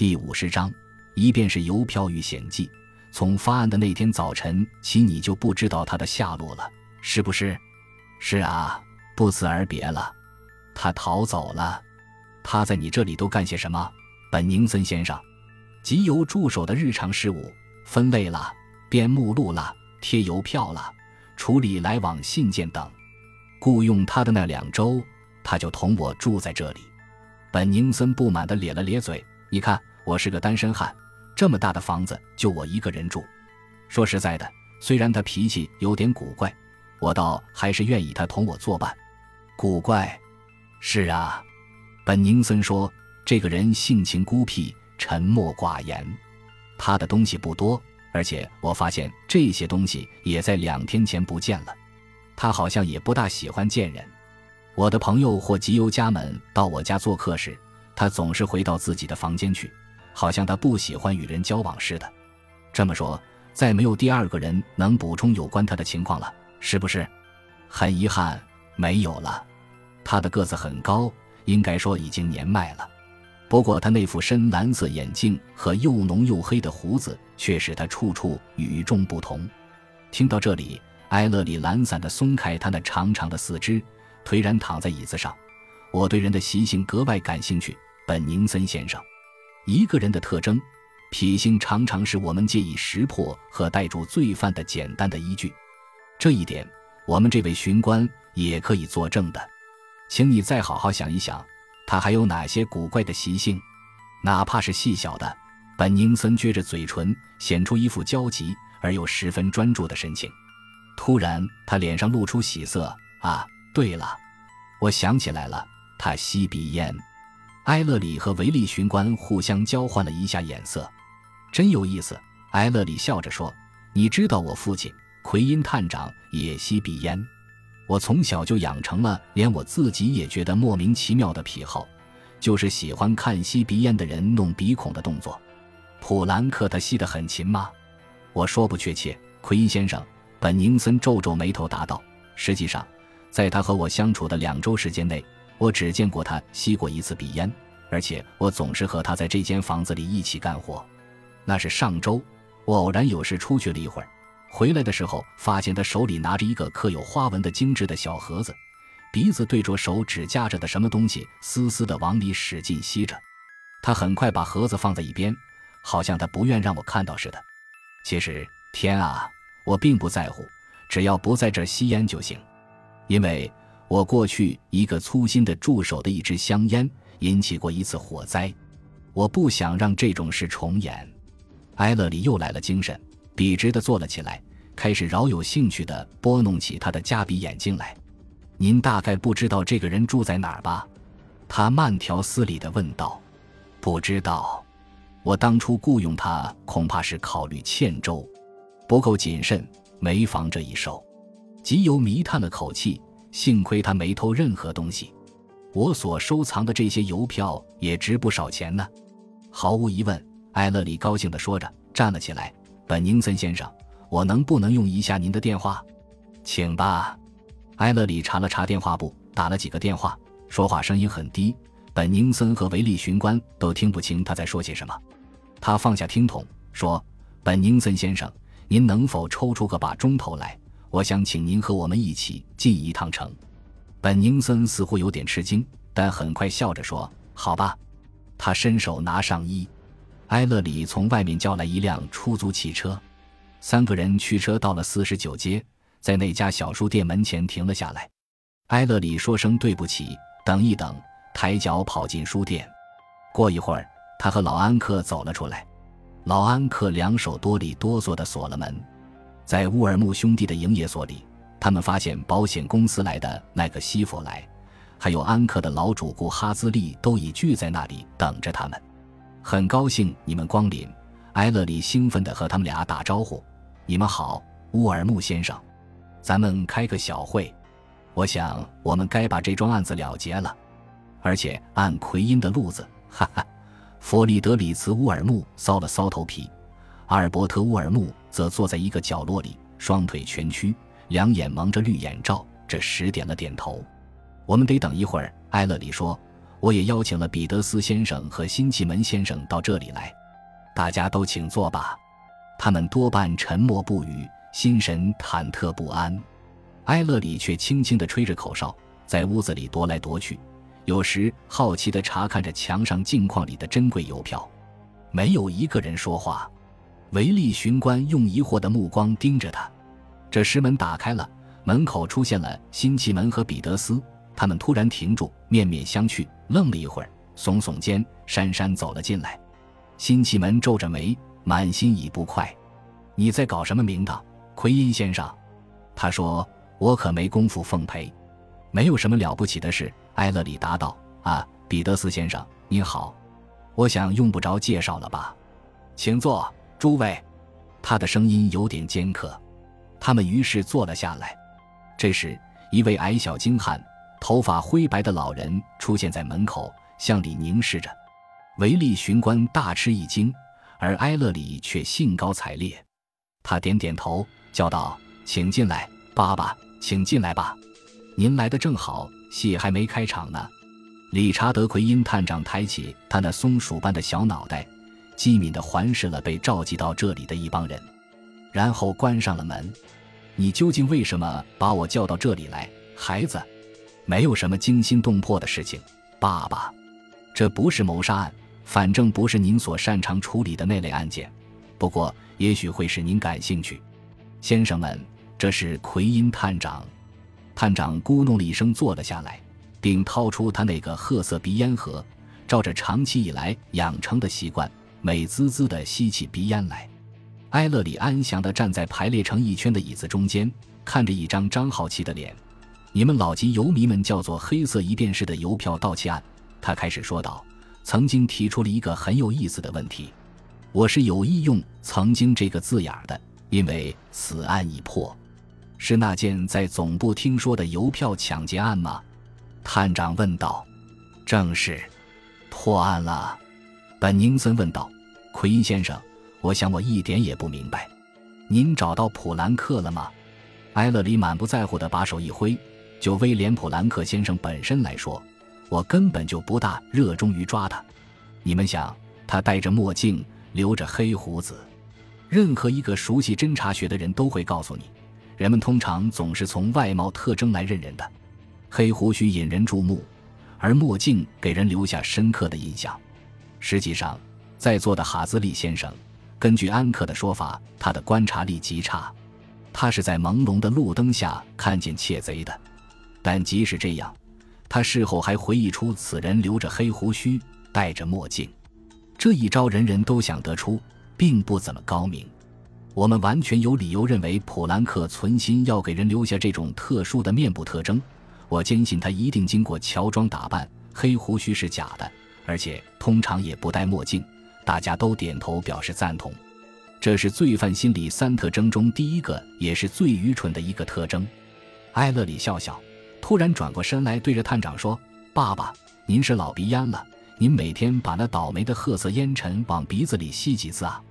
第五十章，一便是邮票遇险记。从发案的那天早晨起，你就不知道他的下落了，是不是？是啊，不辞而别了。他逃走了。他在你这里都干些什么？本宁森先生，集邮助手的日常事务，分类了，编目录了，贴邮票了，处理来往信件等。雇佣他的那两周，他就同我住在这里。本宁森不满地咧了咧嘴。你看，我是个单身汉，这么大的房子就我一个人住。说实在的，虽然他脾气有点古怪，我倒还是愿意他同我作伴。古怪，是啊，本宁森说，这个人性情孤僻，沉默寡言。他的东西不多，而且我发现这些东西也在两天前不见了。他好像也不大喜欢见人。我的朋友或集邮家们到我家做客时。他总是回到自己的房间去，好像他不喜欢与人交往似的。这么说，再没有第二个人能补充有关他的情况了，是不是？很遗憾，没有了。他的个子很高，应该说已经年迈了。不过他那副深蓝色眼镜和又浓又黑的胡子，却使他处处与众不同。听到这里，埃勒里懒散地松开他那长长的四肢，颓然躺在椅子上。我对人的习性格外感兴趣。本宁森先生，一个人的特征，脾性常常是我们借以识破和逮住罪犯的简单的依据。这一点，我们这位巡官也可以作证的。请你再好好想一想，他还有哪些古怪的习性，哪怕是细小的。本宁森撅着嘴唇，显出一副焦急而又十分专注的神情。突然，他脸上露出喜色。啊，对了，我想起来了，他吸鼻烟。埃勒里和维利巡官互相交换了一下眼色，真有意思。埃勒里笑着说：“你知道我父亲奎因探长也吸鼻烟，我从小就养成了连我自己也觉得莫名其妙的癖好，就是喜欢看吸鼻烟的人弄鼻孔的动作。普兰克他吸得很勤吗？我说不确切。奎因先生，本宁森皱皱眉头答道：实际上，在他和我相处的两周时间内。”我只见过他吸过一次鼻烟，而且我总是和他在这间房子里一起干活。那是上周，我偶然有事出去了一会儿，回来的时候发现他手里拿着一个刻有花纹的精致的小盒子，鼻子对着手指夹着的什么东西，嘶嘶地往里使劲吸着。他很快把盒子放在一边，好像他不愿让我看到似的。其实，天啊，我并不在乎，只要不在这儿吸烟就行，因为。我过去一个粗心的助手的一支香烟引起过一次火灾，我不想让这种事重演。埃勒里又来了精神，笔直地坐了起来，开始饶有兴趣地拨弄起他的夹鼻眼镜来。您大概不知道这个人住在哪儿吧？他慢条斯理地问道。不知道，我当初雇佣他恐怕是考虑欠周，不够谨慎，没防这一手。极有迷叹了口气。幸亏他没偷任何东西，我所收藏的这些邮票也值不少钱呢。毫无疑问，艾勒里高兴地说着，站了起来。本宁森先生，我能不能用一下您的电话？请吧。艾勒里查了查电话簿，打了几个电话，说话声音很低，本宁森和维利巡官都听不清他在说些什么。他放下听筒，说：“本宁森先生，您能否抽出个把钟头来？”我想请您和我们一起进一趟城。本宁森似乎有点吃惊，但很快笑着说：“好吧。”他伸手拿上衣。埃勒里从外面叫来一辆出租汽车，三个人驱车到了四十九街，在那家小书店门前停了下来。埃勒里说声对不起，等一等，抬脚跑进书店。过一会儿，他和老安克走了出来。老安克两手哆里哆嗦地锁了门。在乌尔木兄弟的营业所里，他们发现保险公司来的那个西弗莱，还有安克的老主顾哈兹利都已聚在那里等着他们。很高兴你们光临，埃勒里兴奋地和他们俩打招呼：“你们好，乌尔木先生，咱们开个小会。我想我们该把这桩案子了结了，而且按奎因的路子。”哈哈，弗里德里茨·乌尔木搔了搔头皮。阿尔伯特·乌尔木则坐在一个角落里，双腿蜷曲，两眼蒙着绿眼罩，这时点了点头。我们得等一会儿，埃勒里说：“我也邀请了彼得斯先生和辛弃门先生到这里来，大家都请坐吧。他们多半沉默不语，心神忐忑不安。埃勒里却轻轻地吹着口哨，在屋子里踱来踱去，有时好奇地查看着墙上镜框里的珍贵邮票。没有一个人说话，维利巡官用疑惑的目光盯着他。这石门打开了，门口出现了辛奇门和彼得斯。他们突然停住，面面相觑，愣了一会儿，耸耸肩，姗姗走了进来。辛奇门皱着眉，满心已不快：“你在搞什么名堂，奎因先生？”他说：“我可没工夫奉陪，没有什么了不起的事。”埃勒里答道：“啊，彼得斯先生，您好。我想用不着介绍了吧？请坐，诸位。”他的声音有点尖刻。他们于是坐了下来。这时，一位矮小精悍。头发灰白的老人出现在门口，向里凝视着。维利巡官大吃一惊，而埃勒里却兴高采烈。他点点头，叫道：“请进来，爸爸，请进来吧。您来的正好，戏还没开场呢。”理查德·奎因探长抬起他那松鼠般的小脑袋，机敏地环视了被召集到这里的一帮人，然后关上了门。“你究竟为什么把我叫到这里来，孩子？”没有什么惊心动魄的事情，爸爸，这不是谋杀案，反正不是您所擅长处理的那类案件。不过，也许会使您感兴趣，先生们，这是奎因探长。探长咕哝了一声，坐了下来，并掏出他那个褐色鼻烟盒，照着长期以来养成的习惯，美滋滋地吸起鼻烟来。埃勒里安详地站在排列成一圈的椅子中间，看着一张张好奇的脸。你们老籍游迷们叫做“黑色一便士”的邮票盗窃案，他开始说道：“曾经提出了一个很有意思的问题，我是有意用‘曾经’这个字眼的，因为此案已破，是那件在总部听说的邮票抢劫案吗？”探长问道。“正是，破案了。”本宁森问道。“奎因先生，我想我一点也不明白，您找到普兰克了吗？”埃勒里满不在乎地把手一挥。就威廉·普兰克先生本身来说，我根本就不大热衷于抓他。你们想，他戴着墨镜，留着黑胡子，任何一个熟悉侦查学的人都会告诉你，人们通常总是从外貌特征来认人的。黑胡须引人注目，而墨镜给人留下深刻的印象。实际上，在座的哈兹利先生，根据安克的说法，他的观察力极差，他是在朦胧的路灯下看见窃贼的。但即使这样，他事后还回忆出此人留着黑胡须，戴着墨镜。这一招人人都想得出，并不怎么高明。我们完全有理由认为普兰克存心要给人留下这种特殊的面部特征。我坚信他一定经过乔装打扮，黑胡须是假的，而且通常也不戴墨镜。大家都点头表示赞同。这是罪犯心理三特征中第一个，也是最愚蠢的一个特征。埃勒里笑笑。突然转过身来，对着探长说：“爸爸，您是老鼻烟了。您每天把那倒霉的褐色烟尘往鼻子里吸几次啊？”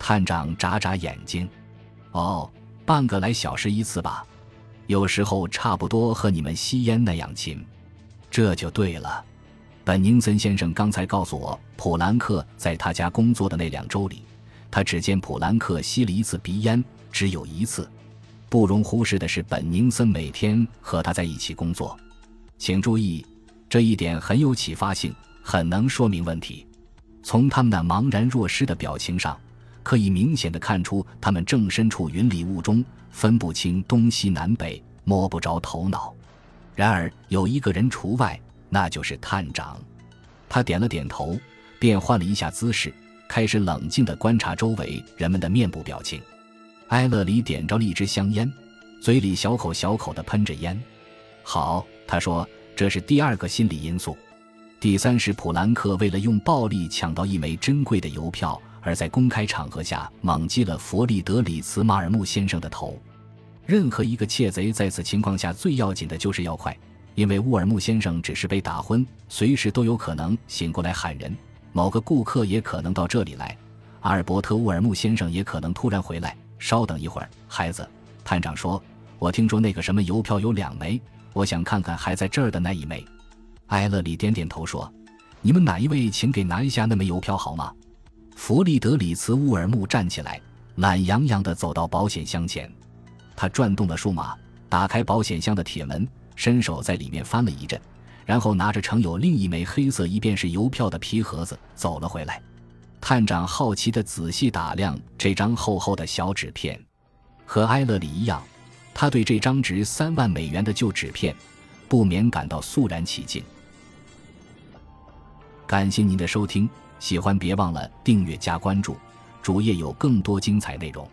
探长眨眨眼睛：“哦，半个来小时一次吧。有时候差不多和你们吸烟那样勤。这就对了。本宁森先生刚才告诉我，普兰克在他家工作的那两周里，他只见普兰克吸了一次鼻烟，只有一次。”不容忽视的是，本宁森每天和他在一起工作。请注意，这一点很有启发性，很能说明问题。从他们那茫然若失的表情上，可以明显的看出，他们正身处云里雾中，分不清东西南北，摸不着头脑。然而有一个人除外，那就是探长。他点了点头，便换了一下姿势，开始冷静地观察周围人们的面部表情。埃勒里点着了一支香烟，嘴里小口小口地喷着烟。好，他说：“这是第二个心理因素。第三是普兰克为了用暴力抢到一枚珍贵的邮票，而在公开场合下猛击了弗利德里茨·马尔穆先生的头。任何一个窃贼在此情况下最要紧的就是要快，因为乌尔木先生只是被打昏，随时都有可能醒过来喊人。某个顾客也可能到这里来，阿尔伯特·乌尔木先生也可能突然回来。”稍等一会儿，孩子。探长说：“我听说那个什么邮票有两枚，我想看看还在这儿的那一枚。”埃勒里点点头说：“你们哪一位，请给拿一下那枚邮票好吗？”弗利德里茨·乌尔木站起来，懒洋洋地走到保险箱前，他转动了数码，打开保险箱的铁门，伸手在里面翻了一阵，然后拿着盛有另一枚黑色一便是邮票的皮盒子走了回来。探长好奇地仔细打量这张厚厚的小纸片，和埃勒里一样，他对这张值三万美元的旧纸片不免感到肃然起敬。感谢您的收听，喜欢别忘了订阅加关注，主页有更多精彩内容。